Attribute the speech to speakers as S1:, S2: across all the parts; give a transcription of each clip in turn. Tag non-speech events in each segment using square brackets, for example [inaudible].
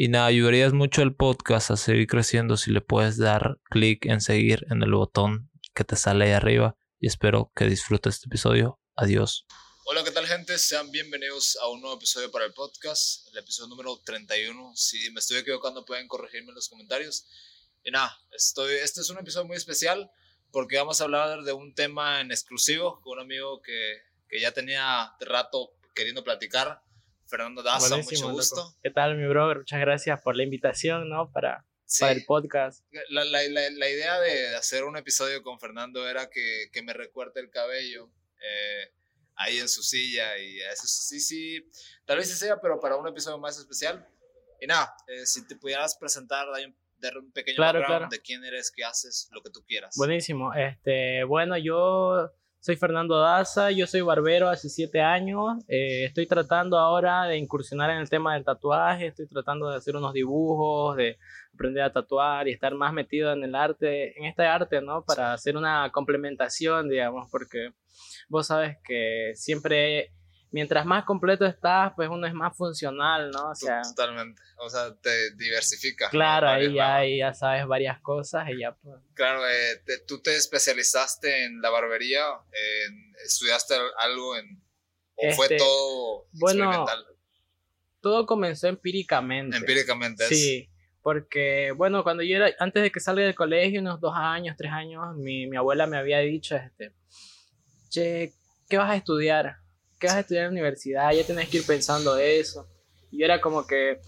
S1: y nada, ayudarías mucho al podcast a seguir creciendo si le puedes dar clic en seguir en el botón que te sale ahí arriba. Y espero que disfrutes este episodio. Adiós.
S2: Hola, ¿qué tal gente? Sean bienvenidos a un nuevo episodio para el podcast, el episodio número 31. Si me estoy equivocando pueden corregirme en los comentarios. Y nada, estoy, este es un episodio muy especial porque vamos a hablar de un tema en exclusivo con un amigo que, que ya tenía rato queriendo platicar Fernando Daza, mucho gusto.
S3: ¿Qué tal, mi brother? Muchas gracias por la invitación, ¿no? Para, para el podcast.
S2: La, la, la, idea de hacer un episodio con Fernando era que, que me recuerde el cabello eh, ahí en su silla y eso sí, sí, tal vez sí sea, pero para un episodio más especial. Y nada, eh, si te pudieras presentar, dar un, pequeño claro, background de quién eres, qué haces, lo que tú quieras.
S3: Buenísimo. Este, bueno, yo soy Fernando Daza, yo soy barbero hace siete años. Eh, estoy tratando ahora de incursionar en el tema del tatuaje, estoy tratando de hacer unos dibujos, de aprender a tatuar y estar más metido en el arte, en este arte, ¿no? Para hacer una complementación, digamos, porque vos sabes que siempre mientras más completo estás, pues uno es más funcional, ¿no? O
S2: sea, Totalmente. O sea, te diversifica.
S3: Claro, ahí ya, ya, sabes varias cosas y ya pues.
S2: Claro, eh, tú te especializaste en la barbería, estudiaste algo en... ¿O fue este, todo bueno,
S3: Todo comenzó empíricamente.
S2: Empíricamente.
S3: Sí. Porque, bueno, cuando yo era, antes de que salga del colegio, unos dos años, tres años, mi, mi abuela me había dicho, este, che, ¿qué vas a estudiar? ¿Qué vas a estudiar en la universidad? Ya tienes que ir pensando eso. Y yo era como que,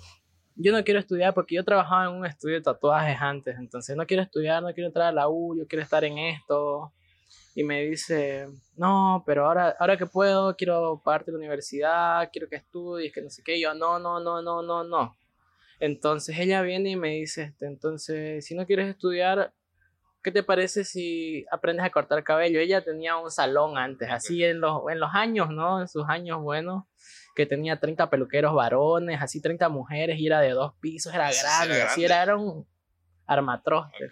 S3: yo no quiero estudiar porque yo trabajaba en un estudio de tatuajes antes, entonces no quiero estudiar, no quiero entrar a la U, yo quiero estar en esto. Y me dice, no, pero ahora, ahora que puedo, quiero pagarte la universidad, quiero que estudies, que no sé qué. Y yo, no, no, no, no, no, no. Entonces ella viene y me dice, este, entonces, si no quieres estudiar, ¿qué te parece si aprendes a cortar cabello? Ella tenía un salón antes, así en los, en los años, ¿no? En sus años buenos, que tenía 30 peluqueros varones, así 30 mujeres, y era de dos pisos, era grande, así era, era un armatroste.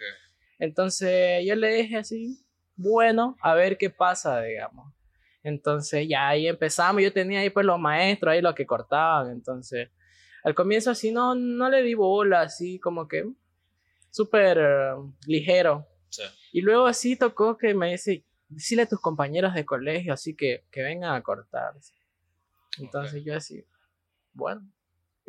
S3: Entonces yo le dije así, bueno, a ver qué pasa, digamos. Entonces ya ahí empezamos, yo tenía ahí pues los maestros, ahí los que cortaban, entonces al comienzo así no, no le di bola, así como que súper eh, ligero. Y luego así tocó que me dice, decirle a tus compañeros de colegio así que, que vengan a cortarse. Entonces yo así, bueno,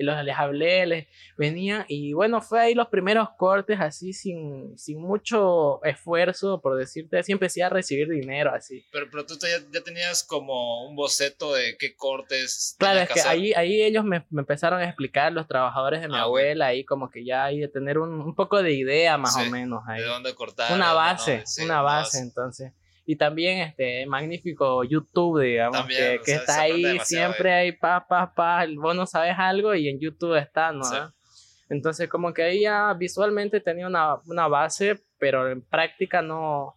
S3: y los, les hablé, les venía y bueno, fue ahí los primeros cortes así sin, sin mucho esfuerzo, por decirte, así empecé a recibir dinero así.
S2: Pero, pero tú ya, tenías como un boceto de qué cortes.
S3: Claro, es que, ahí, ahí ellos me, me, empezaron a explicar, los trabajadores de mi ah, abuela, ahí como que ya hay de tener un, un poco de idea más o menos ahí.
S2: De dónde cortar.
S3: Una base, una base, entonces y también este magnífico YouTube, digamos, que, que está ahí, siempre hay pa, pa, pa, vos no sabes algo y en YouTube está, ¿no? Entonces como que ahí ya visualmente tenía una, una, base, pero en práctica no,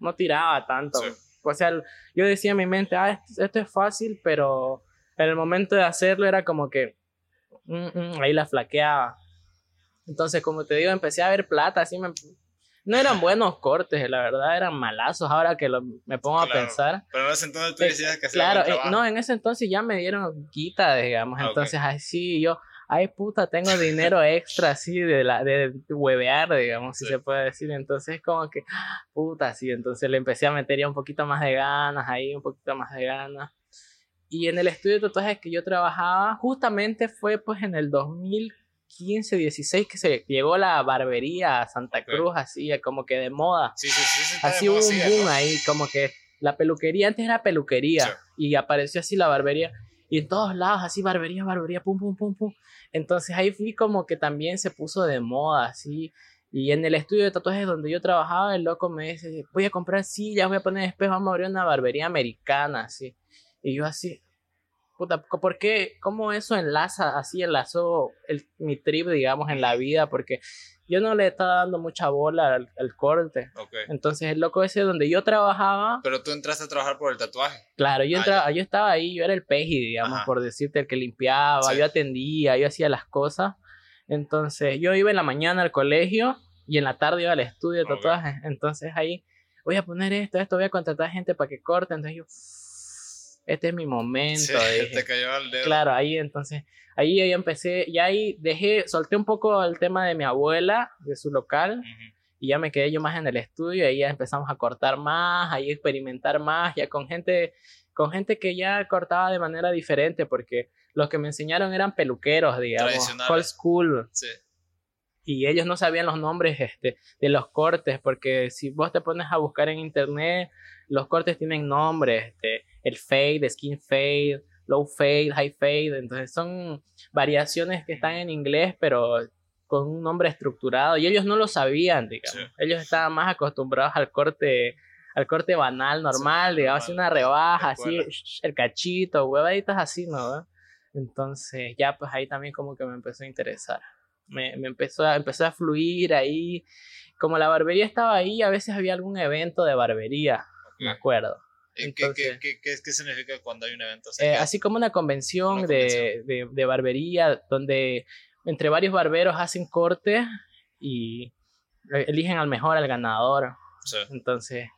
S3: no tiraba tanto. O sea, yo decía en mi mente, ah, esto, es fácil, pero en el momento de hacerlo era como que mm, mm, ahí la flaqueaba. Entonces, como te digo, empecé a ver plata, así me, no eran buenos cortes, la verdad, eran malazos ahora que me pongo a pensar.
S2: Pero en ese entonces tú decías que
S3: Claro, eh, no, en ese entonces ya me dieron quita, digamos, ah, entonces así yo, ay puta, tengo dinero [laughs] extra así de, la, de huevear, digamos, si se puede decir. Entonces como que, puta, sí, entonces le empecé a meter ya un poquito más de ganas ahí, un poquito más de ganas. Y en el estudio de tatuajes que yo trabajaba, justamente fue pues en el 2015, 16 que se llegó la barbería a Santa Cruz, así como que de moda.
S2: Sí, sí, sí.
S3: así hubo un boom ahí, como que la peluquería, antes era peluquería, y apareció así la barbería. Y en todos lados, así, barbería, barbería, pum, pum, pum, pum. Entonces ahí fui como que también se puso de moda, así. Y en el estudio de tatuajes donde yo trabajaba, el loco me dice, voy a comprar sillas, voy a poner espejo, vamos a abrir una barbería americana, así. Y yo así, puta, ¿por qué? ¿Cómo eso enlaza, así enlazó el, mi trip, digamos, en la vida? Porque yo no le estaba dando mucha bola al, corte. Entonces el loco ese donde yo trabajaba...
S2: Pero tú entraste a trabajar por el tatuaje.
S3: Claro, yo, ah, entraba, yo estaba ahí, yo era el peji, digamos, por decirte, el que limpiaba, yo atendía, yo hacía las cosas. Entonces yo iba en la mañana al colegio y en la tarde iba al estudio de tatuajes. Entonces ahí voy a poner esto, esto, voy a contratar gente para que corte. Entonces yo, este es mi momento.
S2: Sí, [laughs] te cayó al dedo.
S3: Claro, ahí entonces ahí, ahí empecé, y ahí dejé, solté un poco el tema de mi abuela, de su local, y ya me quedé yo más en el estudio, ahí ya empezamos a cortar más, ahí experimentar más, ya con gente, con gente que ya cortaba de manera diferente, porque los que me enseñaron eran peluqueros, digamos, old school. Sí. Y ellos no sabían los nombres este, de los cortes, porque si vos te pones a buscar en internet, los cortes tienen nombres, este, el fade, skin fade, low fade, high fade, entonces son variaciones que están en inglés, pero con un nombre estructurado y ellos no lo sabían, digamos. Ellos estaban más acostumbrados al corte al corte banal, normal, digamos, así una rebaja, así el cachito, huevaditas así, ¿no? Entonces, ya pues ahí también como que me empezó a interesar. Me, me empezó, a, empezó a fluir ahí. Como la barbería estaba ahí, a veces había algún evento de barbería, me acuerdo.
S2: ¿Qué, qué, significa cuando hay un evento?
S3: Eh, así como una convención, De, de, barbería donde entre varios barberos hacen corte y eligen al mejor, al ganador. Entonces,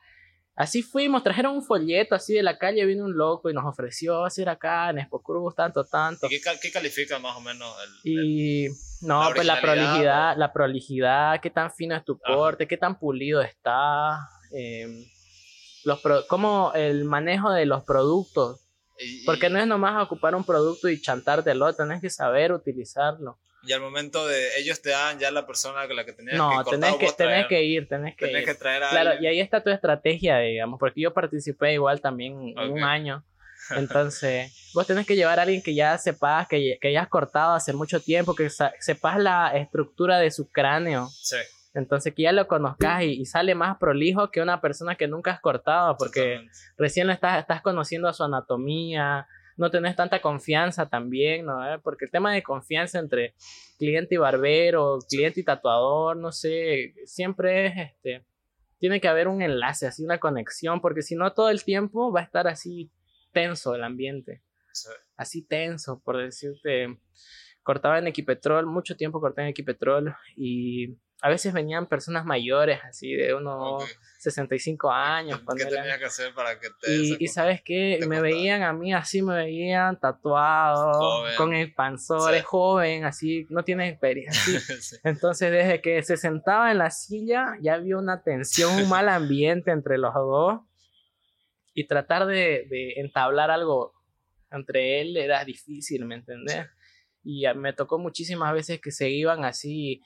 S3: así fuimos, trajeron un folleto así de la calle, vino un loco y nos ofreció hacer acá en Expo Cruz tanto, tanto.
S2: ¿Y qué, califica más o menos
S3: el, Y no, pues la prolijidad, la prolijidad, qué tan fino es tu corte, qué tan pulido está. Eh, los como el manejo de los productos. Porque no es nomás ocupar un producto y chantártelo, tenés que saber utilizarlo.
S2: Y al momento de ellos te dan ya la persona con la que tenías
S3: no,
S2: que
S3: cortar, tenés que, tenés que ir, tenés que
S2: tenés que traer a
S3: Claro, y ahí está tu estrategia, digamos, porque yo participé igual también un año. Entonces, vos tenés que llevar a alguien que ya sepas, que, que hayas cortado hace mucho tiempo, que sepas la estructura de su cráneo.
S2: Sí.
S3: Entonces que ya lo conozcas y, sale más prolijo que una persona que nunca has cortado, porque recién lo estás, estás conociendo a su anatomía, no tenés tanta confianza también, ¿no? ¿Eh? Porque el tema de confianza entre cliente y barbero, cliente y tatuador, no sé, siempre es este, tiene que haber un enlace, así una conexión, porque si no todo el tiempo va a estar así tenso el ambiente. Así tenso, por decirte. Cortaba en Equipetrol, mucho tiempo corté en Equipetrol y a veces venían personas mayores, así de unos 65 años. [laughs]
S2: ¿Qué tenía que hacer para que te...
S3: Y, y sabes qué, me veían a mí así, me veían tatuado, con el panzor, es joven, así, no tiene experiencia. [laughs] Entonces, desde que se sentaba en la silla, ya había una tensión, un mal ambiente entre los dos. Y tratar de, entablar algo entre él era difícil, ¿me entendés? Y me tocó muchísimas veces que se iban así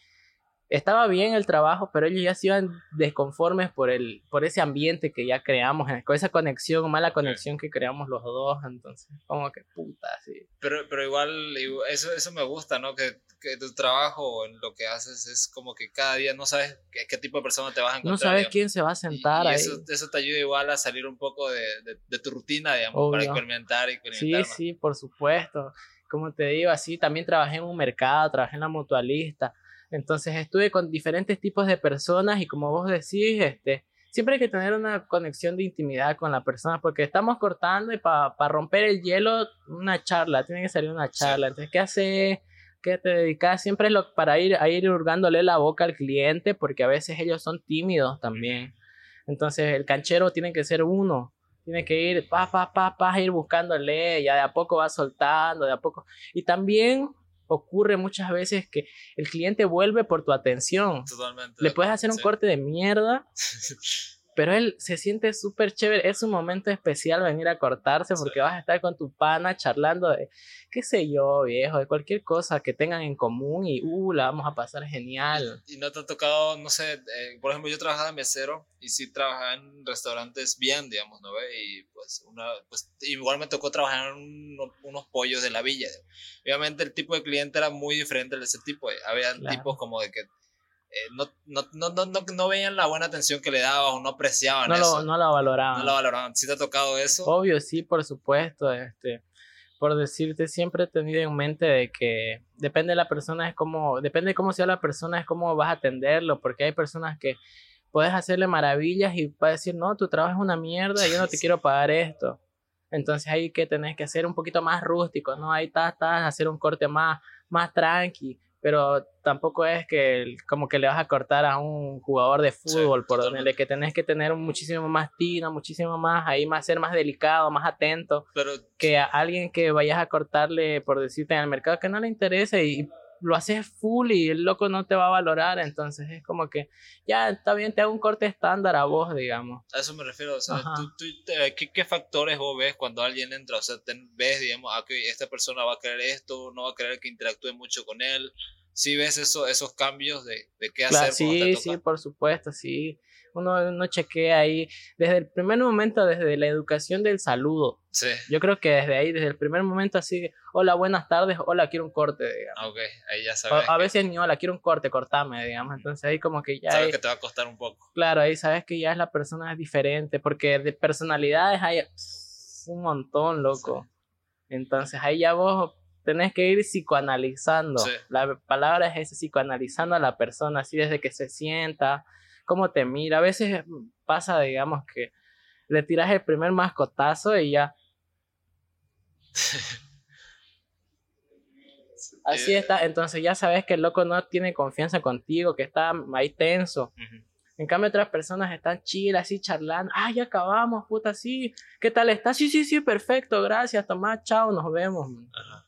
S3: estaba bien el trabajo, pero ellos ya se iban desconformes por, el, por ese ambiente que ya creamos, eh, con esa conexión, mala conexión que creamos los dos, entonces, como que puta, sí.
S2: Pero, pero igual, eso, eso me gusta, ¿no? Que, que tu trabajo, en lo que haces, es como que cada día no sabes qué, tipo de persona te vas a encontrar.
S3: No sabes quién se va a sentar
S2: y,
S3: ahí.
S2: Eso, eso, te ayuda igual a salir un poco de, de, tu rutina, digamos, para experimentar y experimentar.
S3: Sí, sí, por supuesto. Como te digo, así también trabajé en un mercado, trabajé en la mutualista entonces estuve con diferentes tipos de personas y como vos decís, este, siempre hay que tener una conexión de intimidad con la persona porque estamos cortando y para romper el hielo, una charla, tiene que salir una charla. Entonces, ¿qué haces? ¿Qué te dedicas? Siempre es lo, para ir, a ir hurgándole la boca al cliente porque a veces ellos son tímidos también. Entonces el canchero tiene que ser uno, tiene que ir pa, pa, pa, pa, ir buscándole, ya de a poco va soltando, de a poco. Y también ocurre muchas veces que el cliente vuelve por tu atención.
S2: Totalmente.
S3: Le puedes hacer un
S2: Sí.
S3: corte de mierda, [laughs] pero él se siente súper chévere. Es un momento especial venir a cortarse porque vas a estar con tu pana charlando de, qué sé yo, viejo, de cualquier cosa que tengan en común y, uh, la vamos a pasar genial.
S2: Y no te ha tocado, no sé, eh, por ejemplo, yo trabajaba de mesero y sí trabajaba en restaurantes bien, digamos, ¿no ve? Y pues, una, pues igual me tocó trabajar en uno- unos pollos de la villa. Obviamente el tipo de cliente era muy diferente de ese tipo. eh. Había
S3: Claro.
S2: tipos como de que no, no, no, no, no, veían la buena atención que le dabas o no apreciaban
S3: No
S2: eso.
S3: lo, no lo valoraban.
S2: no la valoraban. ¿Sí te ha tocado eso?
S3: Obvio, sí, por supuesto. Este, por decirte, siempre he tenido en mente de que depende de la persona, es como, depende de cómo sea la persona, es cómo vas a atenderlo, porque hay personas que puedes hacerle maravillas y va a decir, no, tu trabajo es una mierda, yo no te [laughs] quiero pagar esto. Entonces hay que tenés que hacer un poquito más rústico, ¿no? Ahí estás, estás, hacer un corte más, más tranqui, pero tampoco es que como que le vas a cortar a un jugador de fútbol, por donde que tenés que tener muchísimo más tino, muchísimo más, ahí más ser más delicado, más atento,
S2: Pero
S3: que a alguien que vayas a cortarle, por decirte, en el mercado que no le interese y lo haces full y el loco no te va a valorar, entonces es como que ya está bien, te hago un corte estándar a vos, digamos.
S2: A eso me refiero, o sea, tú, tú te- ¿qué, qué factores vos ves cuando alguien entra? O sea, ves, digamos, ah, que esta persona va a querer esto, no va a querer que interactúe mucho con él. ¿Sí ves eso, esos cambios de, de qué
S3: Claro,
S2: hacer te
S3: sí,
S2: toca?
S3: sí, por supuesto, sí. Uno, uno chequea ahí desde el primer momento, desde la educación del saludo.
S2: Sí,
S3: Yo creo que desde ahí, desde el primer momento, así, hola, buenas tardes, hola, quiero un corte, digamos.
S2: ah, ok, ahí ya
S3: O-
S2: sabes,
S3: a
S2: que,
S3: veces ni hola, quiero un corte, cortame, digamos. Entonces ahí como que ya,
S2: sabes
S3: hay-
S2: que te va a costar un poco.
S3: claro, ahí sabes que ya es la persona es diferente, porque de personalidades hay un montón, loco. Entonces ahí ya vos tenés que ir psicoanalizando.
S2: Sí.
S3: La palabra es esa, psicoanalizando a la persona, así desde que se sienta, cómo te mira. A veces pasa, digamos, que le tiras el primer mascotazo y ya. [laughs] Así
S2: Eh,
S3: está, entonces ya sabes que el loco no tiene confianza contigo, que está ahí tenso.
S2: ujú.
S3: En cambio, otras personas están chill, así charlando. Ah, ya acabamos, puta, sí. ¿Qué tal está? Sí, sí, sí, perfecto, gracias, Tomás, chao, nos vemos.
S2: Ajá.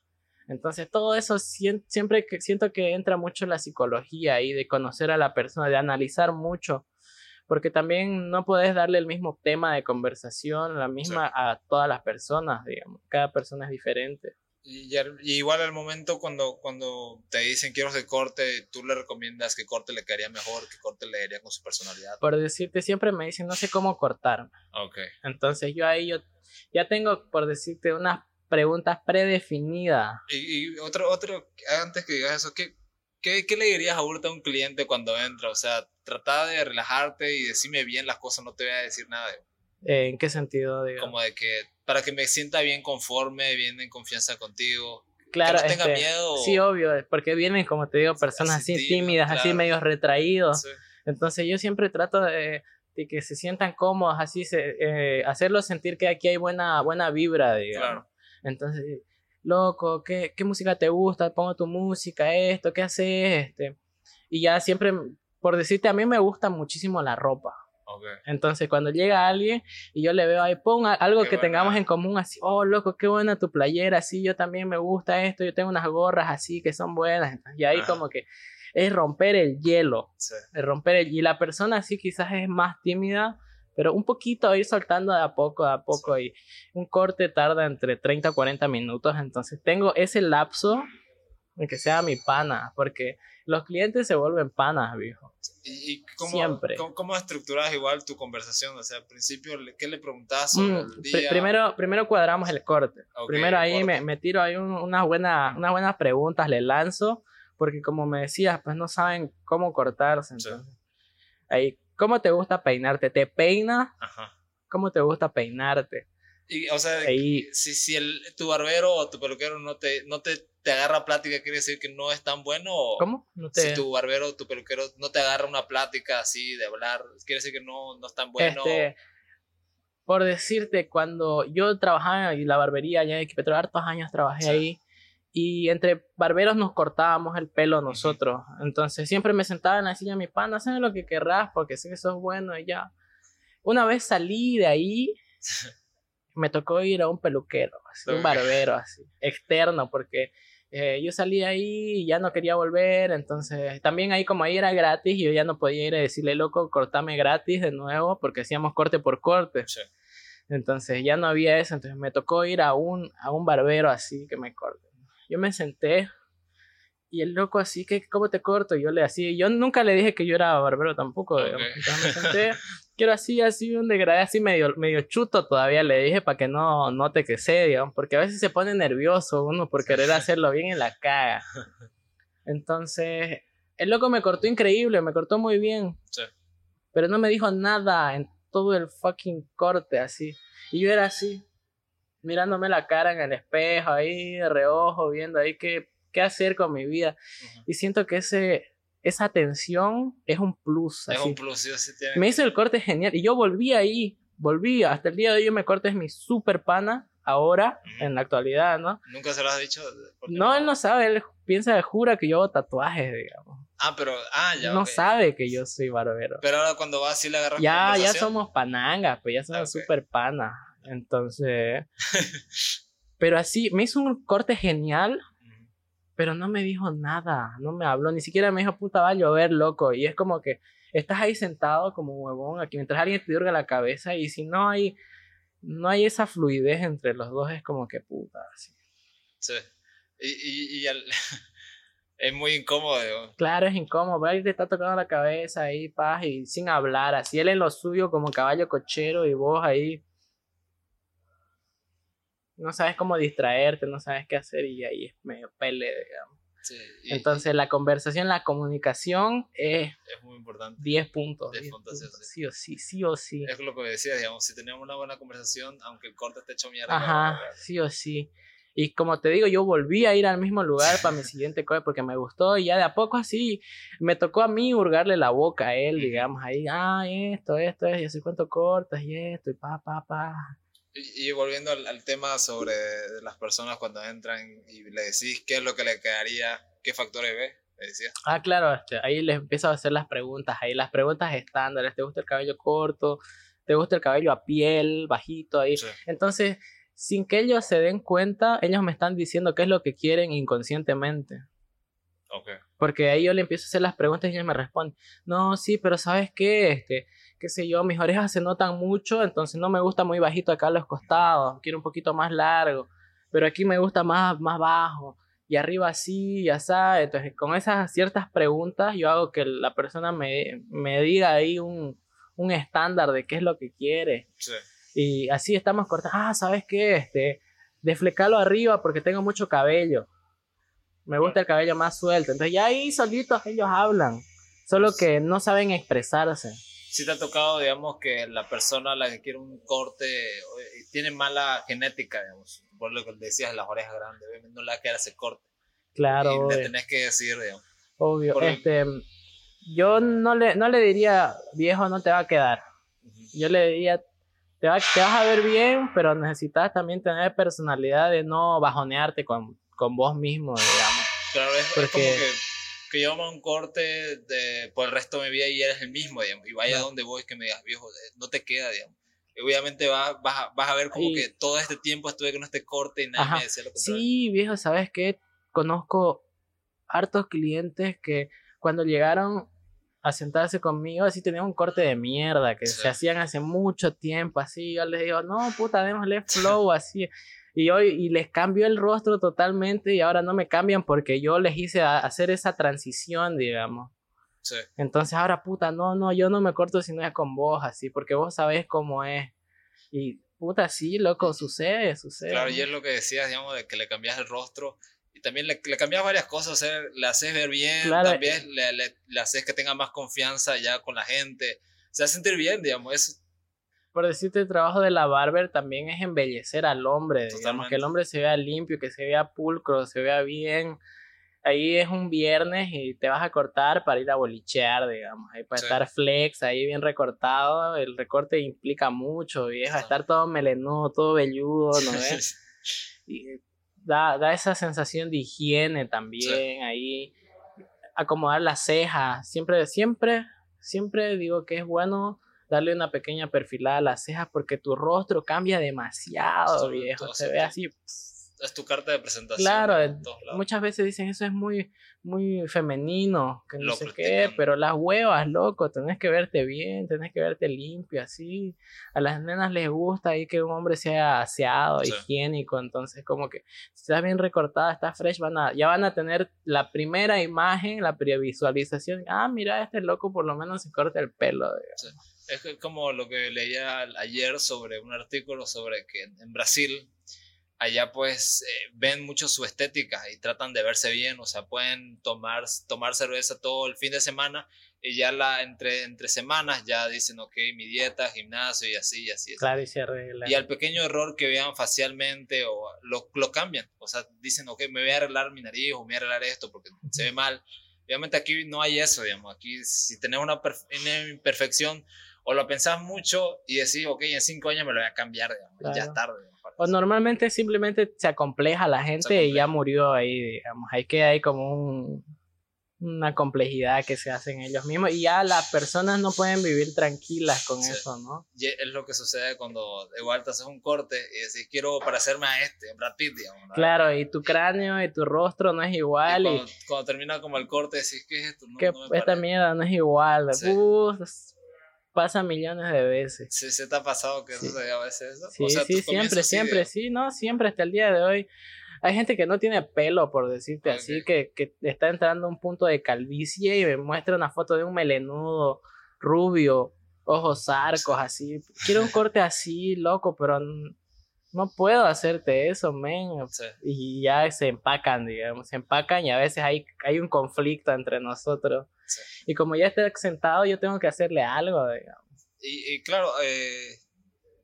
S3: Entonces, todo eso siempre que siento que entra mucho en la psicología ahí, de conocer a la persona, de analizar mucho. Porque también no puedes darle el mismo tema de conversación, la misma a todas las personas, digamos. Cada persona es diferente.
S2: Y, ya- y igual al momento cuando, cuando te dicen quiero que corte, tú le recomiendas que corte le quedaría mejor, que corte le daría con su personalidad.
S3: Por decirte, siempre me dicen, no sé cómo cortar.
S2: Ok.
S3: Entonces, yo ahí yo ya tengo, por decirte, unas preguntas predefinidas.
S2: Y, y otro, otro, antes que digas eso, ¿qué, qué, qué le dirías ahorita a un cliente cuando entra? O sea, trata de relajarte y decirme bien las cosas, no te voy a decir nada.
S3: ¿En qué sentido? Digo?
S2: Como de que, para que me sienta bien conforme, bien en confianza contigo.
S3: Claro,
S2: que no tenga
S3: este,
S2: miedo.
S3: Sí, obvio, porque vienen, como te digo, personas
S2: Así
S3: así tímidas, así
S2: claro.
S3: medio retraídos.
S2: Sí.
S3: Entonces yo siempre trato de, de que se sientan cómodos, así, se, eh, hacerlos sentir que aquí hay buena, buena vibra, digamos.
S2: Claro.
S3: Entonces, loco, ¿qué, ¿qué música te gusta? Pongo tu música, esto, ¿qué haces? Este. Y ya siempre, por decirte, a mí me gusta muchísimo la ropa. Entonces, cuando llega alguien y yo le veo ahí, ponga algo
S2: Qué
S3: que
S2: buena.
S3: tengamos en común, así, oh, loco, qué buena tu playera, sí, yo también me gusta esto, yo tengo unas gorras así que son buenas. Y ahí
S2: Ajá.
S3: como que es romper el hielo,
S2: Sí.
S3: es romper el... Y la persona así quizás es más tímida, pero un poquito ir soltando de a poco, de a poco. Y un corte tarda entre 30 a 40 minutos, entonces tengo ese lapso en que sea mi pana, porque los clientes se vuelven panas, viejo.
S2: ¿Y, y cómo,
S3: Siempre.
S2: cómo, cómo estructuras igual tu conversación? O sea, al principio, ¿qué le preguntas
S3: Mm,
S2: sobre el
S3: pri-
S2: día?
S3: primero, primero cuadramos el corte. Primero ahí
S2: corte.
S3: me, me tiro ahí un- unas buenas, unas buenas preguntas, le lanzo, porque como me decías, pues no saben cómo cortarse.
S2: Sí.
S3: Entonces, ahí, ¿cómo te gusta peinarte? ¿Te peinas?
S2: Ajá.
S3: ¿Cómo te gusta peinarte?
S2: Y, o sea,
S3: Ahí,
S2: si, si el, tu barbero o tu peluquero no te, no te, te agarra plática, ¿quiere decir que no es tan bueno? O
S3: ¿cómo? No te...
S2: Si tu barbero o tu peluquero no te agarra una plática así de hablar, ¿quiere decir que no, no es tan bueno?
S3: Este, por decirte, cuando yo trabajaba en la barbería allá en Equipetro, hartos años trabajé
S2: Sí.
S3: ahí, y entre barberos nos cortábamos el pelo nosotros. Entonces siempre me sentaba en la silla, mi pana, haz lo que querrás, porque sé que sos bueno y ya. Una vez salí de ahí, [laughs] me tocó ir a un peluquero, así, un barbero, así, externo, porque eh, yo salí ahí y ya no quería volver, entonces también ahí como ahí era gratis, yo ya no podía ir a decirle, loco, cortame gratis de nuevo, porque hacíamos corte por corte.
S2: Sí.
S3: Entonces ya no había eso, entonces me tocó ir a un, a un barbero así que me corte. Yo me senté y el loco así que, ¿cómo te corto? Y yo le así, yo nunca le dije que yo era barbero tampoco, digamos.
S2: Ok.
S3: Entonces me senté, quiero así, así, un degradé así medio, medio chuto todavía, le dije para que no note que sé, digamos, porque a veces se pone nervioso uno por querer hacerlo bien en la caga. Entonces, el loco me cortó increíble, me cortó muy bien,
S2: Sí.
S3: pero no me dijo nada en todo el fucking corte así. Y yo era así, mirándome la cara en el espejo, ahí de reojo, viendo ahí qué, qué hacer con mi vida. Y siento que ese, esa atención es un plus.
S2: Es
S3: así.
S2: un plus, sí sí tiene.
S3: Me hizo el corte genial. Y yo volví ahí, volví. Hasta el día de hoy yo me corte es mi super pana, ahora,
S2: Ujú.
S3: en la actualidad, ¿no?
S2: Nunca se lo has dicho.
S3: No, él no sabe, él piensa, jura que yo hago tatuajes, digamos.
S2: Ah, pero. Ah, ya.
S3: no
S2: ok.
S3: sabe que yo soy barbero.
S2: Pero ahora cuando vas, sí le agarras
S3: Ya, ya somos panangas, pues ya somos
S2: Ah, ok.
S3: super panas. Entonces. [laughs] pero así, me hizo un corte genial, pero no me dijo nada, no me habló, ni siquiera me dijo, puta, va a llover, loco. Y es como que estás ahí sentado como un huevón, aquí mientras alguien te hurga la cabeza, y si no hay, no hay esa fluidez entre los dos, es como que puta, así.
S2: Sí. Y, y, y al- [laughs] es muy incómodo.
S3: Claro, es incómodo, pero ahí te está tocando la cabeza ahí, paz, y sin hablar, así él en lo suyo como caballo cochero y vos ahí. No sabes cómo distraerte, no sabes qué hacer y ahí es medio pele, digamos.
S2: Sí, y-
S3: Entonces la conversación, la comunicación es
S2: es muy importante.
S3: 10 puntos.
S2: 10
S3: 10
S2: puntos, sí o
S3: Sí sí, sí o sí.
S2: Es lo que decía, digamos, si tenemos una buena conversación, aunque el corte esté hecho mierda.
S3: Ajá, sí o sí. Y como te digo, yo volví a ir al mismo lugar para mi [laughs] siguiente corte porque me gustó y ya de a poco así me tocó a mí hurgarle la boca a él, digamos, ahí, ah, esto, esto, y así cuánto cortas y esto, y pa, pa, pa.
S2: Y, y volviendo al, al tema sobre las personas cuando entran y le decís qué es lo que le quedaría, qué factores ve, le decía.
S3: Ah, claro, este, ahí les empiezo a hacer las preguntas, ahí las preguntas estándares, ¿te gusta el cabello corto? ¿Te gusta el cabello a piel, bajito ahí?
S2: Sí.
S3: Entonces, sin que ellos se den cuenta, ellos me están diciendo qué es lo que quieren inconscientemente.
S2: Ok.
S3: Porque ahí yo le empiezo a hacer las preguntas y ellos me responden, no, sí, pero ¿sabes qué? Este, qué sé yo, mis orejas se notan mucho, entonces no me gusta muy bajito acá a los costados, quiero un poquito más largo, pero aquí me gusta más, más bajo, y arriba así, y así, entonces con esas ciertas preguntas yo hago que la persona me, me diga ahí un, un estándar de qué es lo que quiere.
S2: Sí.
S3: Y así estamos cortando. Ah, ¿sabes qué? Este, desflecalo arriba porque tengo mucho cabello. Me gusta el cabello más suelto. Entonces ya ahí solitos ellos hablan. Solo que no saben expresarse.
S2: Si te ha tocado, digamos, que la persona a la que quiere un corte eh, tiene mala genética, digamos, por lo que decías, las orejas grandes, obviamente no le va a quedar ese corte.
S3: Claro,
S2: y le
S3: obvio.
S2: tenés que decir, digamos.
S3: obvio.
S2: por-
S3: Este, yo no le, no le diría, viejo, no te va a quedar.
S2: Ujú.
S3: Yo le diría, te, va- te vas a ver bien, pero necesitas también tener personalidad de no bajonearte con, con vos mismo, digamos.
S2: Claro, es, es
S3: Porque-
S2: como que, que yo haga un corte de, por el resto de mi vida y eres el mismo, digamos, y vaya
S3: Claro.
S2: donde voy que me digas, viejo, eh, no te queda, digamos. Y obviamente vas, vas, a, vas a ver como que todo este tiempo estuve con este corte y nadie
S3: Ajá.
S2: me decía lo contrario.
S3: Sí, viejo, ¿sabes qué? Conozco hartos clientes que cuando llegaron a sentarse conmigo, así tenían un corte de mierda que
S2: Sí.
S3: se hacían hace mucho tiempo, así. Yo les digo, no, puta, démosle flow, así. Y hoy y les cambió el rostro totalmente y ahora no me cambian porque yo les hice a- hacer esa transición, digamos.
S2: Sí.
S3: Entonces ahora, puta, no, no, yo no me corto si no es con vos, así, porque vos sabés cómo es. Y, puta, sí, loco, sucede, sucede.
S2: Claro, y es lo que decías, digamos, de que le cambias el rostro y también le, le cambias varias cosas, o sea, le haces ver bien,
S3: Claro.
S2: también le, le, le haces que tenga más confianza ya con la gente, se hace sentir bien, digamos, es
S3: por decirte, el trabajo de la barber también es embellecer al hombre, digamos,
S2: Totalmente.
S3: que el hombre se vea limpio, que se vea pulcro, se vea bien. Ahí es un viernes y te vas a cortar para ir a bolichear, digamos, ahí para
S2: Sí.
S3: estar flex, ahí bien recortado, el recorte implica mucho, viejo,
S2: Ajá.
S3: estar todo melenudo, todo velludo, ¿no [laughs] ves? Y da, da esa sensación de higiene también ahí acomodar las cejas siempre siempre siempre digo que es bueno darle una pequeña perfilada a las cejas porque tu rostro cambia demasiado
S2: Sobre
S3: viejo
S2: todo
S3: se ve así
S2: es tu carta de presentación.
S3: Claro, muchas veces dicen eso es muy, muy femenino, que no
S2: Lo
S3: sé qué, pero las huevas, loco, tenés que verte bien, tenés que verte limpio, así. A las nenas les gusta ahí que un hombre sea aseado,
S2: Sí.
S3: higiénico, entonces como que si estás bien recortada, estás fresh, van a, ya van a tener la primera imagen, la previsualización. Ah, mira, este loco por lo menos se corta el pelo. digamos.
S2: Es como lo que leía ayer sobre un artículo sobre que en Brasil, allá pues eh, ven mucho su estética y tratan de verse bien, o sea, pueden tomar, tomar cerveza todo el fin de semana y ya la, entre, entre semanas ya dicen, ok, mi dieta, gimnasio y así y así.
S3: Claro, y se arregla.
S2: Y al pequeño error que vean facialmente o lo, lo cambian, o sea, dicen, ok, me voy a arreglar mi nariz o me voy a arreglar esto porque se ve mal. Obviamente aquí no hay eso, digamos, aquí si tenés una, una imperfección o lo pensás mucho y decís, ok, en cinco años me lo voy a cambiar, digamos, y ya
S3: Claro.
S2: es tarde. digamos,
S3: O normalmente simplemente se acompleja la gente y ya
S2: acompleja.
S3: murió ahí, digamos. Hay que hay como un, una complejidad que se hacen ellos mismos y ya las personas no pueden vivir tranquilas con
S2: Sí.
S3: eso, ¿no?
S2: Y es lo que sucede cuando igual te haces un corte y decís, quiero parecerme a este, Brad Pitt, digamos.
S3: Claro, y tu cráneo y tu rostro no es igual y,
S2: cuando, cuando termina como el corte decís, ¿qué es esto? No,
S3: que
S2: no me
S3: esta
S2: parece".
S3: mierda no es igual.
S2: Sí.
S3: Uf, pasa millones de veces.
S2: ¿Sí, sí te ha pasado que
S3: Sí.
S2: eso se a veces eso?
S3: Sí,
S2: O sea,
S3: sí, siempre, siempre,
S2: de-
S3: sí, no, siempre hasta el día de hoy. Hay gente que no tiene pelo, por decirte así, que, que está entrando a un punto de calvicie y me muestra una foto de un melenudo rubio, ojos arcos, así. Quiero un corte así, loco, pero no puedo hacerte eso, men.
S2: Sí.
S3: Y ya se empacan, digamos, se empacan y a veces hay, hay un conflicto entre nosotros.
S2: Sí.
S3: Y como ya está sentado, yo tengo que hacerle algo, digamos.
S2: Y, y claro, eh,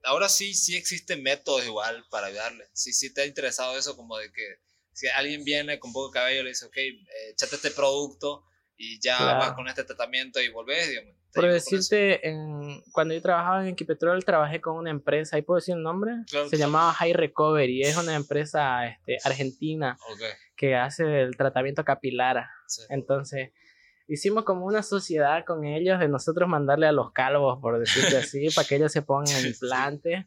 S2: ahora sí, sí existen métodos igual para ayudarle. Sí, sí te ha interesado eso como de que si alguien viene con poco cabello le dice, ok, eh, échate este producto y ya
S3: Claro.
S2: vas con este tratamiento y volvés, digamos.
S3: Por decirte, en, cuando yo trabajaba en Equipetrol, trabajé con una empresa, ¿ahí puedo decir el nombre?
S2: Claro,
S3: Se
S2: claro.
S3: llamaba High Recovery, es una empresa este, argentina
S2: Ok,
S3: que hace el tratamiento capilar.
S2: sí.
S3: Entonces, hicimos como una sociedad con ellos de nosotros mandarle a los calvos, por decirte así, [laughs] para que ellos se pongan implantes.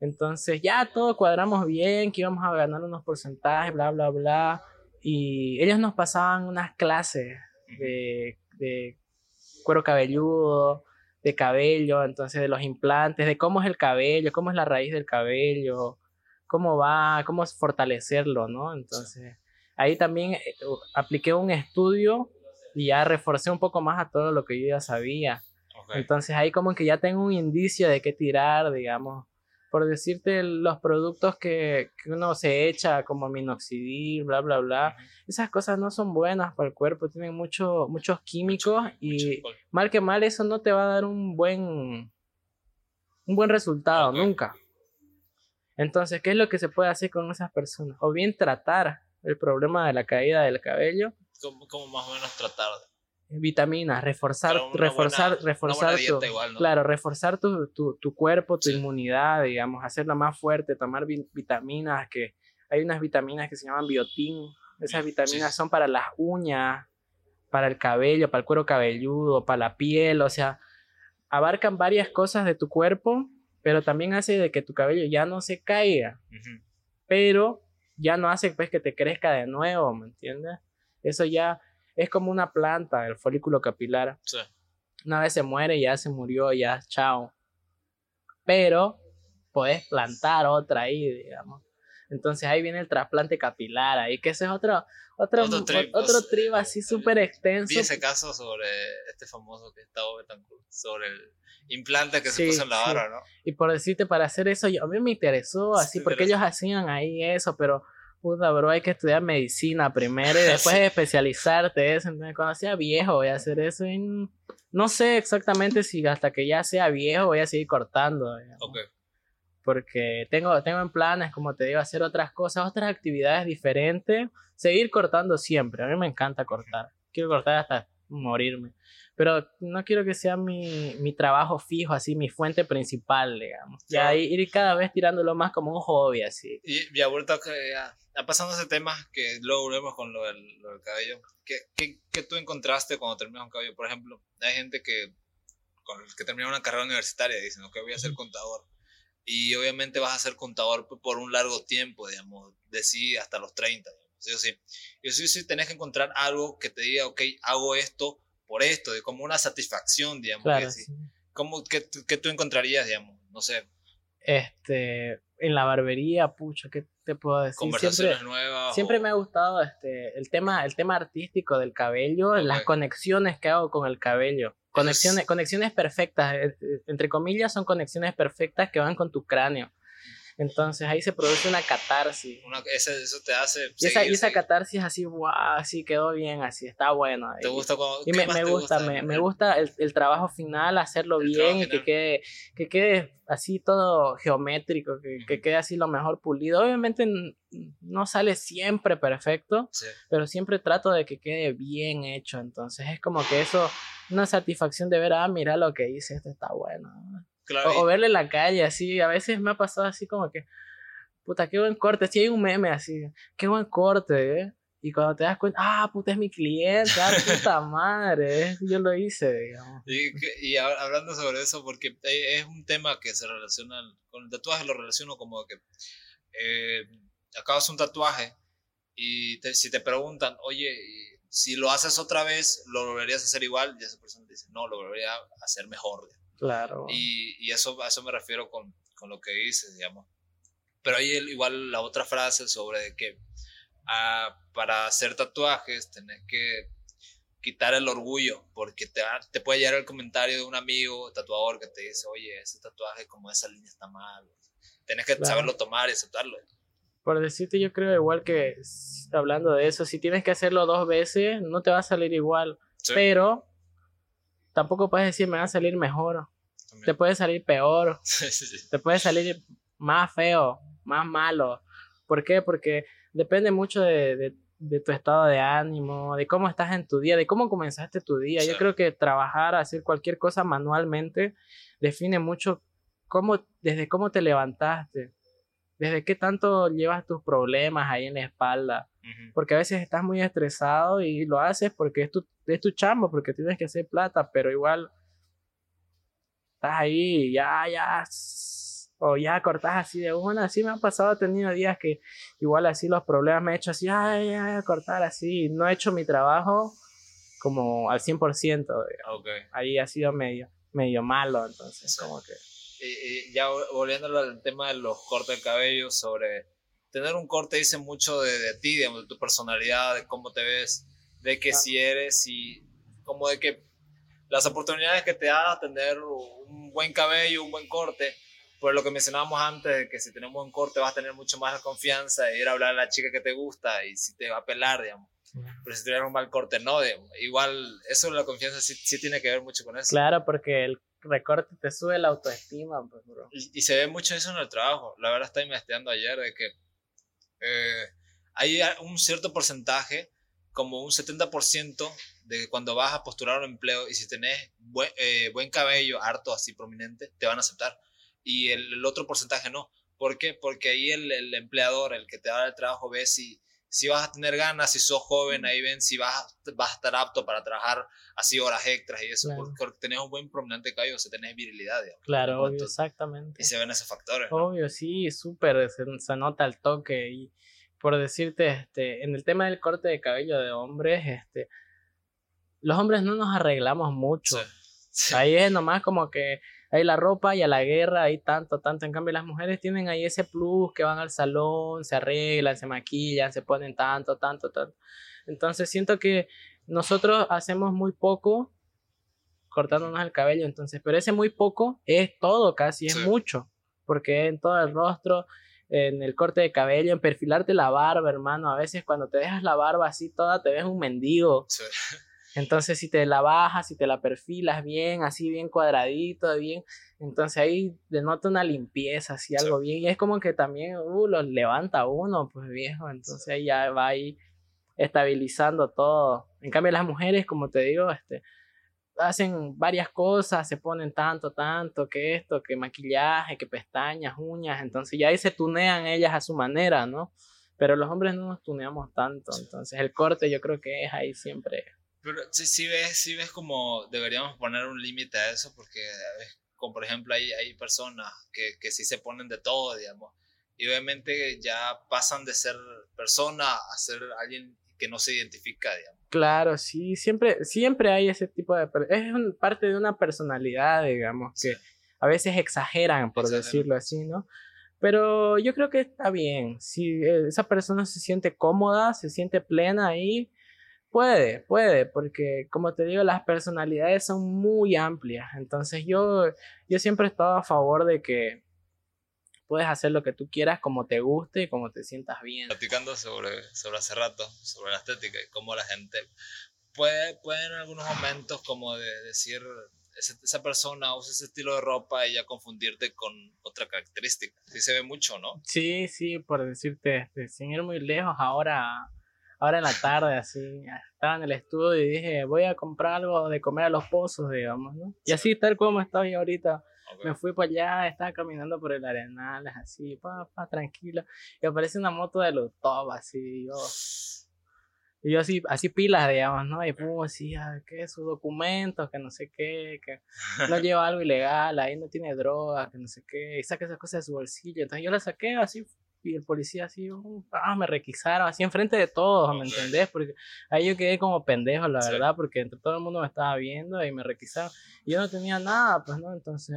S3: Entonces, ya todo cuadramos bien, que íbamos a ganar unos porcentajes, bla, bla, bla. Y ellos nos pasaban unas clases de, de cuero cabelludo, de cabello, entonces de los implantes, de cómo es el cabello, cómo es la raíz del cabello, cómo va, cómo es fortalecerlo, ¿no? Entonces, ahí también eh, apliqué un estudio y ya reforcé un poco más a todo lo que yo ya sabía. Entonces ahí como que ya tengo un indicio de qué tirar, digamos. Por decirte los productos que, que uno se echa como minoxidil, bla, bla, bla. Esas cosas no son buenas para el cuerpo, tienen mucho, muchos químicos y
S2: Mucho
S3: mal que mal eso no te va a dar un buen, un buen resultado, nunca. Entonces, ¿qué es lo que se puede hacer con esas personas? O bien tratar el problema de la caída del cabello,
S2: ¿Cómo, cómo más o menos tratar?
S3: vitaminas, reforzar, reforzar,
S2: buena-
S3: reforzar tu,
S2: dieta igual, ¿no?
S3: claro, reforzar tu, tu, tu cuerpo, tu
S2: Sí.
S3: inmunidad, digamos, hacerla más fuerte, tomar vi- vitaminas, que hay unas vitaminas que se llaman biotín, esas
S2: Sí.
S3: vitaminas son para las uñas, para el cabello, para el cuero cabelludo, para la piel, o sea, abarcan varias cosas de tu cuerpo, pero también hace de que tu cabello ya no se caiga pero ya no hace pues que te crezca de nuevo, ¿me entiendes? Eso ya es como una planta, el folículo capilar.
S2: Sí.
S3: Una vez se muere, ya se murió, ya chao. Pero puedes plantar otra ahí, digamos. Entonces ahí viene el trasplante capilar, ahí que ese es otro otro
S2: Otro trip, o sea,
S3: así súper extenso.
S2: Vi ese caso sobre este famoso que estaba Betancourt, sobre el implante que se
S3: Sí,
S2: puso en la
S3: sí.
S2: barra, ¿no?
S3: Y por decirte, para hacer eso, yo- a mí me interesó
S2: Sí,
S3: así,
S2: te
S3: porque ellos hacían ahí eso, pero puta, bro, hay que estudiar medicina primero y después
S2: Sí. [laughs]
S3: especializarte eso. Entonces, cuando sea viejo voy a hacer eso y no sé exactamente si hasta que ya sea viejo voy a seguir cortando, digamos.
S2: Ok.
S3: porque tengo, tengo en planes, como te digo, hacer otras cosas, otras actividades diferentes, seguir cortando siempre. A mí me encanta cortar, quiero cortar hasta morirme. Pero no quiero que sea mi, mi trabajo fijo, así, mi fuente principal, digamos. Ya
S2: Claro.
S3: ir cada vez tirándolo más como un hobby, así.
S2: Y, y ahorita que ya, ya pasando ese tema, que luego volvemos con lo del, lo del cabello, ¿qué, qué, qué tú encontraste cuando terminas un cabello? Por ejemplo, hay gente que, con el que termina una carrera universitaria, dicen, ok, voy a ser contador. y obviamente vas a ser contador por un largo tiempo, digamos, de sí hasta los 30. Digamos. Yo sí, yo sí, sí tenés que encontrar algo que te diga, ok, hago esto por esto, de como una satisfacción, digamos.
S3: Claro,
S2: que sí. ¿Cómo, qué, qué tú encontrarías, digamos? No sé,
S3: Este, en la barbería, pucha, ¿qué te puedo decir?
S2: conversaciones
S3: Siempre,
S2: nuevas.
S3: siempre
S2: o-
S3: me ha gustado este, el, tema, el tema artístico del cabello, las conexiones que hago con el cabello. Conexiones, conexiones perfectas, eh, eh, entre comillas, son conexiones perfectas que van con tu cráneo. Entonces ahí se produce una catarsis.
S2: una- eso te hace.
S3: Y esa,
S2: seguir,
S3: y esa catarsis así, wow, así quedó bien, así, está bueno.
S2: ¿Te
S3: Y-
S2: gusta cuando.?
S3: Y me,
S2: te
S3: gusta, me, me gusta el, el trabajo final, hacerlo
S2: El
S3: bien y que quede, que quede así todo geométrico, que, quede así lo mejor pulido. Obviamente no sale siempre perfecto,
S2: Sí.
S3: pero siempre trato de que quede bien hecho. Entonces es como que eso, una satisfacción de ver, ah, mira lo que hice, esto está bueno.
S2: Claro,
S3: O, o verle en la calle así, a veces me ha pasado así como que, puta, qué buen corte. Si hay un meme así, qué buen corte, ¿eh? Y cuando te das cuenta, ah, puta, es mi cliente, ah, puta [laughs] madre, yo lo hice, digamos.
S2: Y, hablando sobre eso, porque eh, es un tema que se relaciona con el tatuaje, lo relaciono como que eh, acabas un tatuaje y te- si te preguntan, oye, si lo haces otra vez, ¿lo volverías a hacer igual? Y esa persona te dice, no, lo volvería a hacer mejor.
S3: Claro.
S2: Y, y eso, a eso me refiero con, con lo que dices, digamos. Pero hay el- igual la otra frase sobre de que ah, para hacer tatuajes tenés que quitar el orgullo, porque te, va- te puede llegar el comentario de un amigo tatuador que te dice, oye, ese tatuaje como esa línea está mal. Tenés que
S3: Claro.
S2: saberlo tomar y aceptarlo.
S3: Por decirte, yo creo igual que hablando de eso, si tienes que hacerlo dos veces, no te va a salir igual.
S2: Sí,
S3: Pero tampoco puedes decir me va a salir mejor.
S2: también.
S3: Te puede salir peor. [laughs]
S2: Sí,
S3: te puede salir más feo, más malo. ¿Por qué? Porque depende mucho de, de- de tu estado de ánimo, de cómo estás en tu día, de cómo comenzaste tu día. Yo creo que trabajar, hacer cualquier cosa manualmente, define mucho cómo, desde cómo te levantaste, desde qué tanto llevas tus problemas ahí en la espalda. Porque a veces estás muy estresado y lo haces porque es tu, es tu chamba, porque tienes que hacer plata, pero igual estás ahí, ya, ya, o ya cortas así de una. Así me han pasado, he tenido días que igual así los problemas me he hecho así, ay, ay, a cortar así. No he hecho mi trabajo como al 100%. digamos.
S2: Ok.
S3: Ahí ha sido medio, medio malo, entonces, como que.
S2: Ya vol- volviendo al tema de los cortes de cabello, sobre tener un corte dice mucho de, de ti, digamos, de tu personalidad, de cómo te ves, de que
S3: Claro.
S2: si eres y como de que las oportunidades que te da tener un buen cabello, un buen corte, por lo que mencionábamos antes, de que si tenemos un buen corte vas a tener mucho más confianza de ir a hablar a la chica que te gusta y si te va a pelar, digamos. Pero si tienes un mal corte, no, digamos. Igual, eso la confianza sí, sí tiene que ver mucho con eso.
S3: Claro, porque el recorte te sube la autoestima, pues, bro.
S2: Y, y se ve mucho eso en el trabajo. La verdad estaba investigando ayer de que eh, hay un cierto porcentaje, como un 70%, de que cuando vas a postular un empleo y si tenés buen, eh, buen cabello, harto, así prominente, te van a aceptar. Y el, el otro porcentaje no. ¿Por qué? Porque ahí el, el empleador, el que te da el trabajo, ve si, si vas a tener ganas, si sos joven, ahí ven si vas, a- vas a estar apto para trabajar así horas extras y eso,
S3: Claro.
S2: porque, tenés un buen prominente cabello, o sea, tenés virilidad, digamos.
S3: Claro, obvio, exactamente.
S2: y se ven esos factores. ¿no?
S3: Obvio, sí, súper, se, se nota el toque. Y por decirte, este, en el tema del corte de cabello de hombres, este, los hombres no nos arreglamos mucho.
S2: Sí, [laughs] sí.
S3: Ahí es nomás como que hay la ropa y a la guerra hay tanto, tanto. En cambio, las mujeres tienen ahí ese plus que van al salón, se arreglan, se maquillan, se ponen tanto, tanto, tanto. Entonces siento que nosotros hacemos muy poco cortándonos el cabello, entonces, pero ese muy poco es todo casi, es
S2: Sí.
S3: mucho, porque en todo el rostro, en el corte de cabello, en perfilarte la barba, hermano, a veces cuando te dejas la barba así toda, te ves un mendigo.
S2: Sí.
S3: Entonces, si te la bajas, si te la perfilas bien, así bien cuadradito, bien, entonces ahí denota una limpieza, así
S2: Sí.
S3: algo bien. Y es como que también, uh, los levanta uno, pues viejo. Entonces ahí ya va ahí estabilizando todo. En cambio, las mujeres, como te digo, este, hacen varias cosas, se ponen tanto, tanto, que esto, que maquillaje, que pestañas, uñas. Entonces ya ahí se tunean ellas a su manera, ¿no? Pero los hombres no nos tuneamos tanto. Entonces el corte yo creo que es ahí siempre.
S2: Pero sí, sí ves, sí ves como deberíamos poner un límite a eso, porque como por ejemplo hay, hay personas que, que sí se ponen de todo, digamos, y obviamente ya pasan de ser persona a ser alguien que no se identifica, digamos.
S3: Claro, sí, siempre, siempre hay ese tipo de... Es parte de una personalidad, digamos, que a veces exageran, por decirlo así, ¿no? Pero yo creo que está bien. Si esa persona se siente cómoda, se siente plena ahí, puede, puede, porque como te digo, las personalidades son muy amplias. Entonces yo, yo siempre he estado a favor de que puedes hacer lo que tú quieras como te guste y como te sientas bien.
S2: Platicando sobre, sobre hace rato, sobre la estética y cómo la gente puede, puede en algunos momentos como de decir, esa persona usa ese estilo de ropa y ya confundirte con otra característica. Sí se ve mucho, ¿no?
S3: Sí, sí, por decirte, este, sin ir muy lejos, ahora, ahora en la tarde, así, estaba en el estudio y dije, voy a comprar algo de comer a los pozos, digamos, ¿no? Y así, tal como estoy ahorita, me fui para allá, estaba caminando por el arenal, así, pa, pa, tranquilo. Y aparece una moto de los top, así, yo. Y yo así, así pilas, digamos, ¿no? Y pum, así, ah, ¿qué? Sus documentos, que no sé qué, que [laughs] no lleva algo ilegal, ahí no tiene droga, que no sé qué, y saca esas cosas de su bolsillo. Entonces yo la saqué así, y el policía así, ah, me requisaron, así enfrente de todos, ¿me entendés? Porque ahí yo quedé como pendejo, la verdad, porque entre todo el mundo me estaba viendo y me requisaron. Y yo no tenía nada, pues, ¿no? Entonces,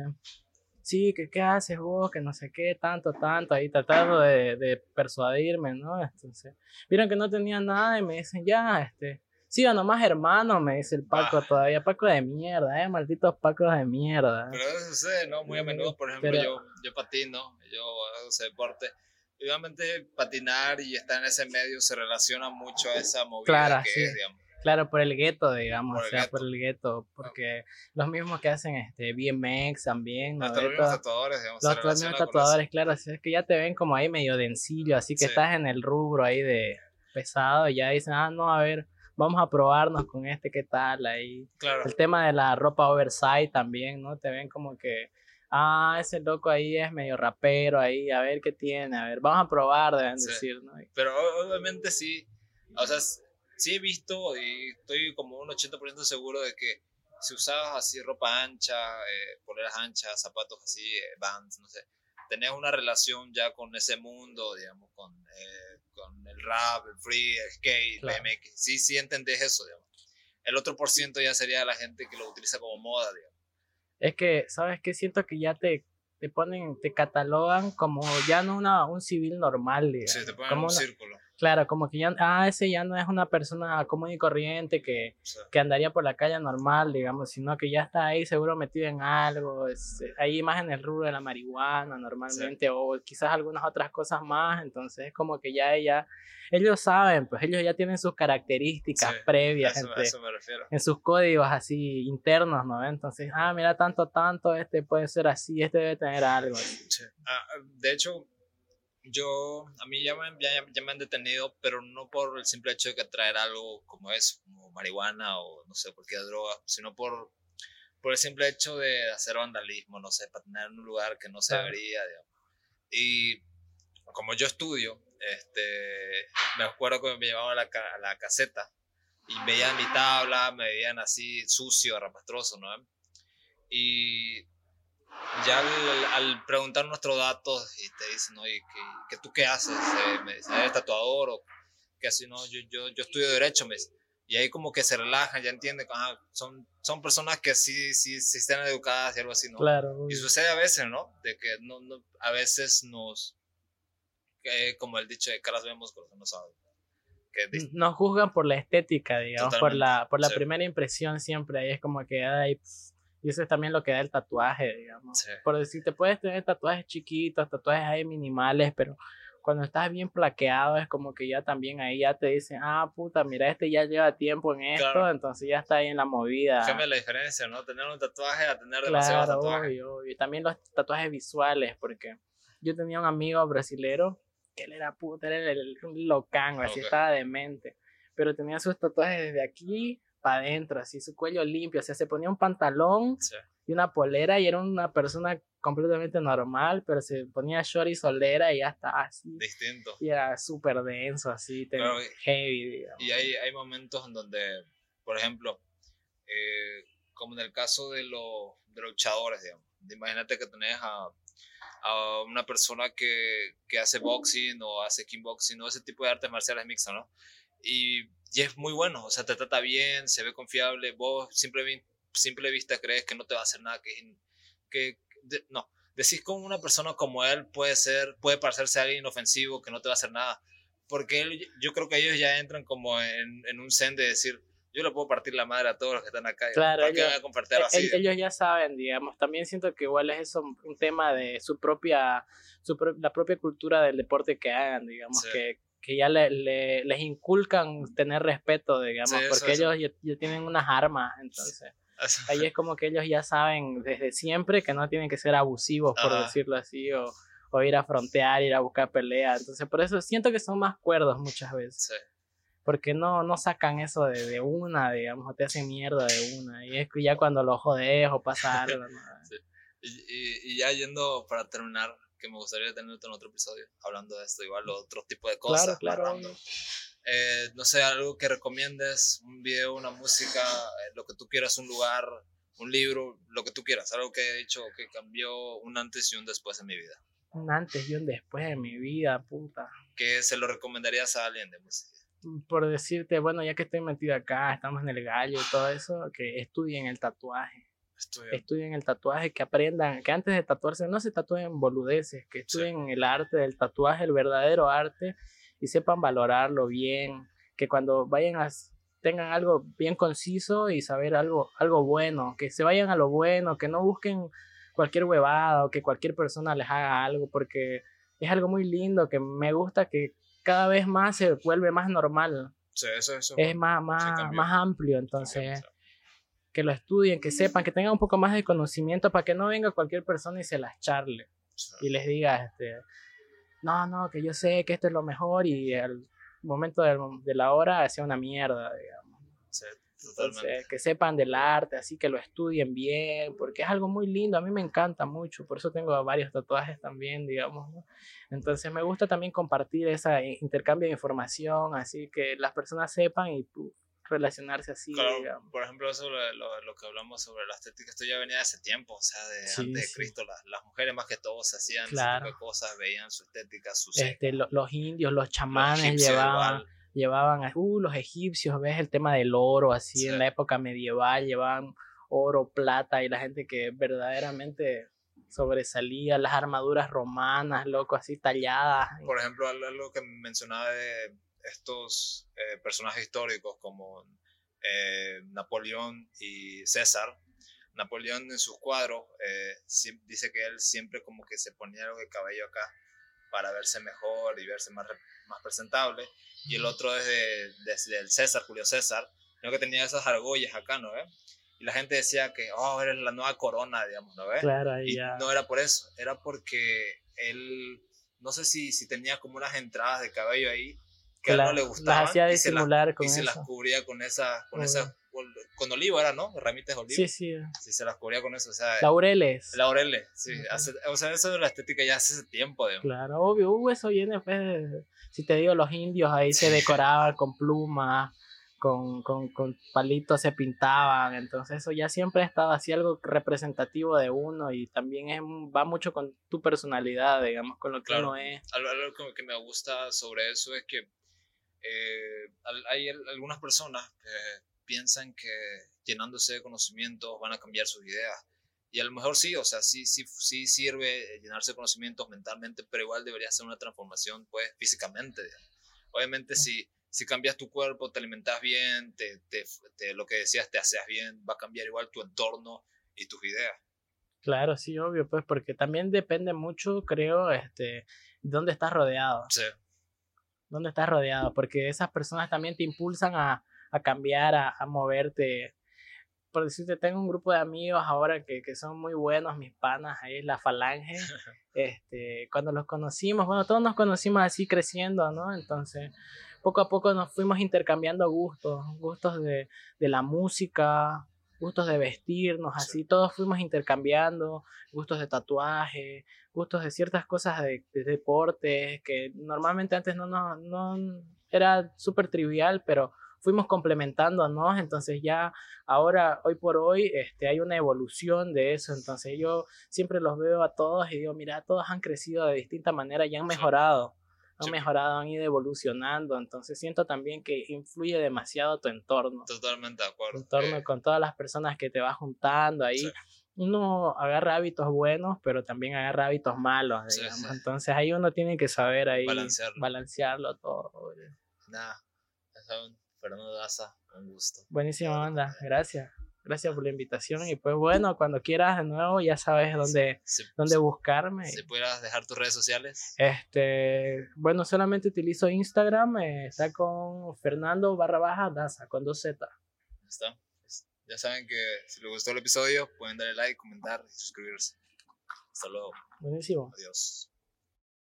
S3: sí, que qué haces vos, que no sé qué, tanto, tanto, ahí tratando de, de persuadirme, ¿no? Entonces, vieron que no tenía nada y me dicen, ya, este, siga nomás hermano, me dice el Paco ah. todavía, Paco de mierda, eh, malditos Pacos de mierda.
S2: Pero eso sucede, ¿no? Muy a menudo, por ejemplo, yo, yo patino, yo hago ese obviamente patinar y estar en ese medio se relaciona mucho a esa movida que es, digamos.
S3: Claro, por el gueto, digamos, o sea, por el gueto, porque los mismos que hacen este BMX también,
S2: ¿no? los mismos tatuadores, digamos.
S3: Los, mismos tatuadores, claro, es que ya te ven como ahí medio dencillo, así que estás en el rubro ahí de pesado y ya dicen, ah, no, a ver, vamos a probarnos con este, ¿qué tal? Ahí.
S2: Claro.
S3: El tema de la ropa oversize también, ¿no? Te ven como que ah, ese loco ahí es medio rapero ahí, a ver qué tiene, a ver, vamos a probar, deben decir, ¿no?
S2: Pero obviamente sí, o sea, sí he visto y estoy como un 80% seguro de que si usabas así ropa ancha, eh, poleras anchas, zapatos así, eh, bands, no sé, tenés una relación ya con ese mundo, digamos, con, eh, con el rap, el free, el skate, el BMX, sí, sí entendés eso, digamos. El otro por ciento ya sería la gente que lo utiliza como moda, digamos
S3: es que, ¿sabes qué? Siento que ya te, te ponen, te catalogan como ya no una, un civil normal, digamos.
S2: Sí, te ponen como un círculo.
S3: Claro, como que ya, ah, ese ya no es una persona común y corriente que, que andaría por la calle normal, digamos, sino que ya está ahí seguro metido en algo, es, ahí más en el rubro de la marihuana normalmente, o quizás algunas otras cosas más, entonces es como que ya ella, ellos saben, pues ellos ya tienen sus características previas en sus códigos así internos, ¿no? Entonces, ah, mira, tanto, tanto, este puede ser así, este debe tener algo.
S2: Ah, de hecho, yo, a mí ya me, ya, me, han detenido, pero no por el simple hecho de que traer algo como eso, como marihuana o no sé, cualquier droga, sino por, por el simple hecho de hacer vandalismo, no sé, para tener un lugar que no se debería, digamos. Y como yo estudio, este, me acuerdo que me llevaban a la, a la caseta y veían mi tabla, me veían así sucio, rapastroso, ¿no? Y ya al, preguntar nuestros datos y te dicen, oye, ¿qué, tú qué haces? Eh, me dicen, ¿eres tatuador o qué así? No, yo, yo, yo estudio Derecho, me Y ahí como que se relajan, ya entienden, ah, son, son personas que sí, sí, sí están educadas y algo así, ¿no?
S3: Claro.
S2: Y sucede a veces, ¿no? De que no, no a veces nos, como el dicho de caras vemos, pero no saben.
S3: Que nos juzgan por la estética, digamos, por la, por la primera impresión siempre. Ahí es como que, ay, y eso es también lo que da el tatuaje, digamos. Por decir, te puedes tener tatuajes chiquitos, tatuajes ahí minimales, pero cuando estás bien plaqueado es como que ya también ahí ya te dicen, ah, puta, mira, este ya lleva tiempo en esto, entonces ya está ahí en la movida.
S2: Cambia la diferencia, ¿no? Tener un tatuaje a tener demasiados tatuajes.
S3: Y también los tatuajes visuales, porque yo tenía un amigo brasilero que él era puta, él era el, locango, así estaba demente, pero tenía sus tatuajes desde aquí para adentro, así su cuello limpio, o sea, se ponía un pantalón y una polera y era una persona completamente normal, pero se ponía short y solera y ya está así.
S2: Distinto.
S3: Y era súper denso, así, heavy, digamos.
S2: Y hay, hay momentos en donde, por ejemplo, eh, como en el caso de, los, de los luchadores, digamos, Imagínate que tenés a, a una persona que, que, hace boxing o hace kickboxing o ese tipo de artes marciales mixtas, ¿no? Y, y, es muy bueno, o sea, te trata bien, se ve confiable, vos simple, simple vista crees que no te va a hacer nada, que, que no, decís como una persona como él puede ser, puede parecerse a alguien inofensivo, que no te va a hacer nada, porque él, yo creo que ellos ya entran como en, en un zen de decir, yo le puedo partir la madre a todos los que están acá.
S3: Claro, ellos, a compartir e, así? ellos ya saben, digamos. También siento que igual es eso un tema de su propia, su la propia cultura del deporte que hagan, digamos, que, que ya le, le, les inculcan tener respeto, digamos, porque ellos ya, tienen unas armas, entonces. Ahí es como que ellos ya saben desde siempre que no tienen que ser abusivos, por decirlo así, o, o, ir a frontear, ir a buscar pelea. Entonces, por eso siento que son más cuerdos muchas veces. Sí porque no, no sacan eso de, de, una, digamos, o te hacen mierda de una. Y es que ya cuando lo jodes o pasa algo. [laughs]
S2: y, y, ya yendo para terminar, que me gustaría tenerte en otro episodio hablando de esto, igual otro tipo de cosas.
S3: Claro, claro.
S2: Eh, no sé, algo que recomiendes, un video, una música, eh, lo que tú quieras, un lugar, un libro, lo que tú quieras, algo que he dicho que cambió un antes y un después en mi vida.
S3: Un antes y un después en mi vida, puta.
S2: Que se lo recomendarías a alguien de música
S3: por decirte, bueno, ya que estoy metido acá, estamos en el gallo y todo eso, que estudien el tatuaje. Estudien. el tatuaje, que aprendan, que antes de tatuarse no se tatúen boludeces, que estudien el arte del tatuaje, el verdadero arte, y sepan valorarlo bien, que cuando vayan a tengan algo bien conciso y saber algo, algo bueno, que se vayan a lo bueno, que no busquen cualquier huevada o que cualquier persona les haga algo, porque es algo muy lindo, que me gusta que cada vez más se vuelve más normal.
S2: Sí, eso, eso,
S3: es más, más, más amplio, entonces que lo estudien, que sepan, que tengan un poco más de conocimiento para que no venga cualquier persona y se las charle y les diga, este, no, no, que yo sé que esto es lo mejor y al momento de, de la hora sea una mierda, digamos.
S2: Sí,
S3: entonces, que sepan del arte, así que lo estudien bien, porque es algo muy lindo, a mí me encanta mucho, por eso tengo varios tatuajes también, digamos, Entonces me gusta también compartir ese intercambio de información, así que las personas sepan y relacionarse así.
S2: por ejemplo, eso lo, lo, que hablamos sobre la estética, esto ya venía de hace tiempo, o sea, de antes de Cristo, las, las, mujeres más que todos hacían ese tipo cosas, veían su estética, su
S3: este, los indios, los chamanes llevaban llevaban, uh, los egipcios, ves el tema del oro, así en la época medieval, llevaban oro, plata y la gente que verdaderamente sobresalía, las armaduras romanas, loco, así talladas.
S2: Por ejemplo, algo que mencionaba de estos eh, personajes históricos como eh, Napoleón y César. Napoleón en sus cuadros eh, dice que él siempre como que se ponía algo de cabello acá para verse mejor y verse más, más presentable. Y el otro desde, desde el César, Julio César, creo que tenía esas argollas acá, ¿no ve? Y la gente decía que, oh, eres la nueva corona, digamos, ¿no ve?
S3: Claro,
S2: y no era por eso, era porque él, no sé si, si tenía como unas entradas de cabello ahí que a él no le gustaban.
S3: Las hacía disimular
S2: y
S3: con
S2: y se las cubría con esa, con esa con olivo era, ¿no? Ramitas de olivo.
S3: Sí, sí.
S2: Sí, se las cubría con eso, o sea.
S3: Laureles.
S2: Laureles, sí. o sea, eso de la estética ya hace tiempo, digamos.
S3: Claro, obvio, uh, eso viene, pues, si te digo, los indios ahí se decoraban con plumas, con, con, con, palitos se pintaban, entonces eso ya siempre ha estado así algo representativo de uno y también es, va mucho con tu personalidad, digamos, con lo que uno es.
S2: Algo, que me gusta sobre eso es que eh, hay algunas personas que piensan que llenándose de conocimientos van a cambiar sus ideas. Y a lo mejor sí, o sea, sí, sí, sí sirve llenarse de conocimientos mentalmente, pero igual debería ser una transformación, pues, físicamente. Obviamente, si, si cambias tu cuerpo, te alimentas bien, te, te, lo que decías, te haces bien, va a cambiar igual tu entorno y tus ideas.
S3: Claro, sí, obvio, pues, porque también depende mucho, creo, este, dónde estás rodeado.
S2: Sí.
S3: Dónde estás rodeado, porque esas personas también te impulsan a, a cambiar, a, a, moverte. Por decirte, tengo un grupo de amigos ahora que, que son muy buenos, mis panas, ahí es la falange. [laughs] Este, cuando los conocimos, bueno, todos nos conocimos así creciendo, ¿no? Entonces, poco a poco nos fuimos intercambiando gustos, gustos de, de la música, gustos de vestirnos, así, todos fuimos intercambiando, gustos de tatuaje, gustos de ciertas cosas de, de deportes, que normalmente antes no, no, no era súper trivial, pero fuimos complementándonos, entonces ya ahora, hoy por hoy, este, hay una evolución de eso, entonces yo siempre los veo a todos y digo, mira, todos han crecido de distinta manera y han mejorado. Han mejorado, han ido evolucionando, entonces siento también que influye demasiado tu entorno.
S2: Totalmente de acuerdo.
S3: Tu entorno
S2: Eh,
S3: con todas las personas que te vas juntando ahí.
S2: Sí.
S3: Uno agarra hábitos buenos, pero también agarra hábitos malos,
S2: Sí,
S3: digamos.
S2: sí.
S3: Entonces ahí uno tiene que saber ahí
S2: Balancearlo.
S3: balancearlo todo.
S2: nada, Fernando Daza, un gusto.
S3: Buenísima onda, gracias. Gracias por la invitación y pues bueno, cuando quieras de nuevo ya sabes dónde, dónde buscarme.
S2: si pudieras dejar tus redes sociales.
S3: Este, bueno, solamente utilizo Instagram, eh, está con Fernando barra baja Daza, con dos Z.
S2: está. Ya saben que si les gustó el episodio, pueden darle like, comentar y suscribirse. Hasta luego.
S3: Buenísimo.
S2: Adiós.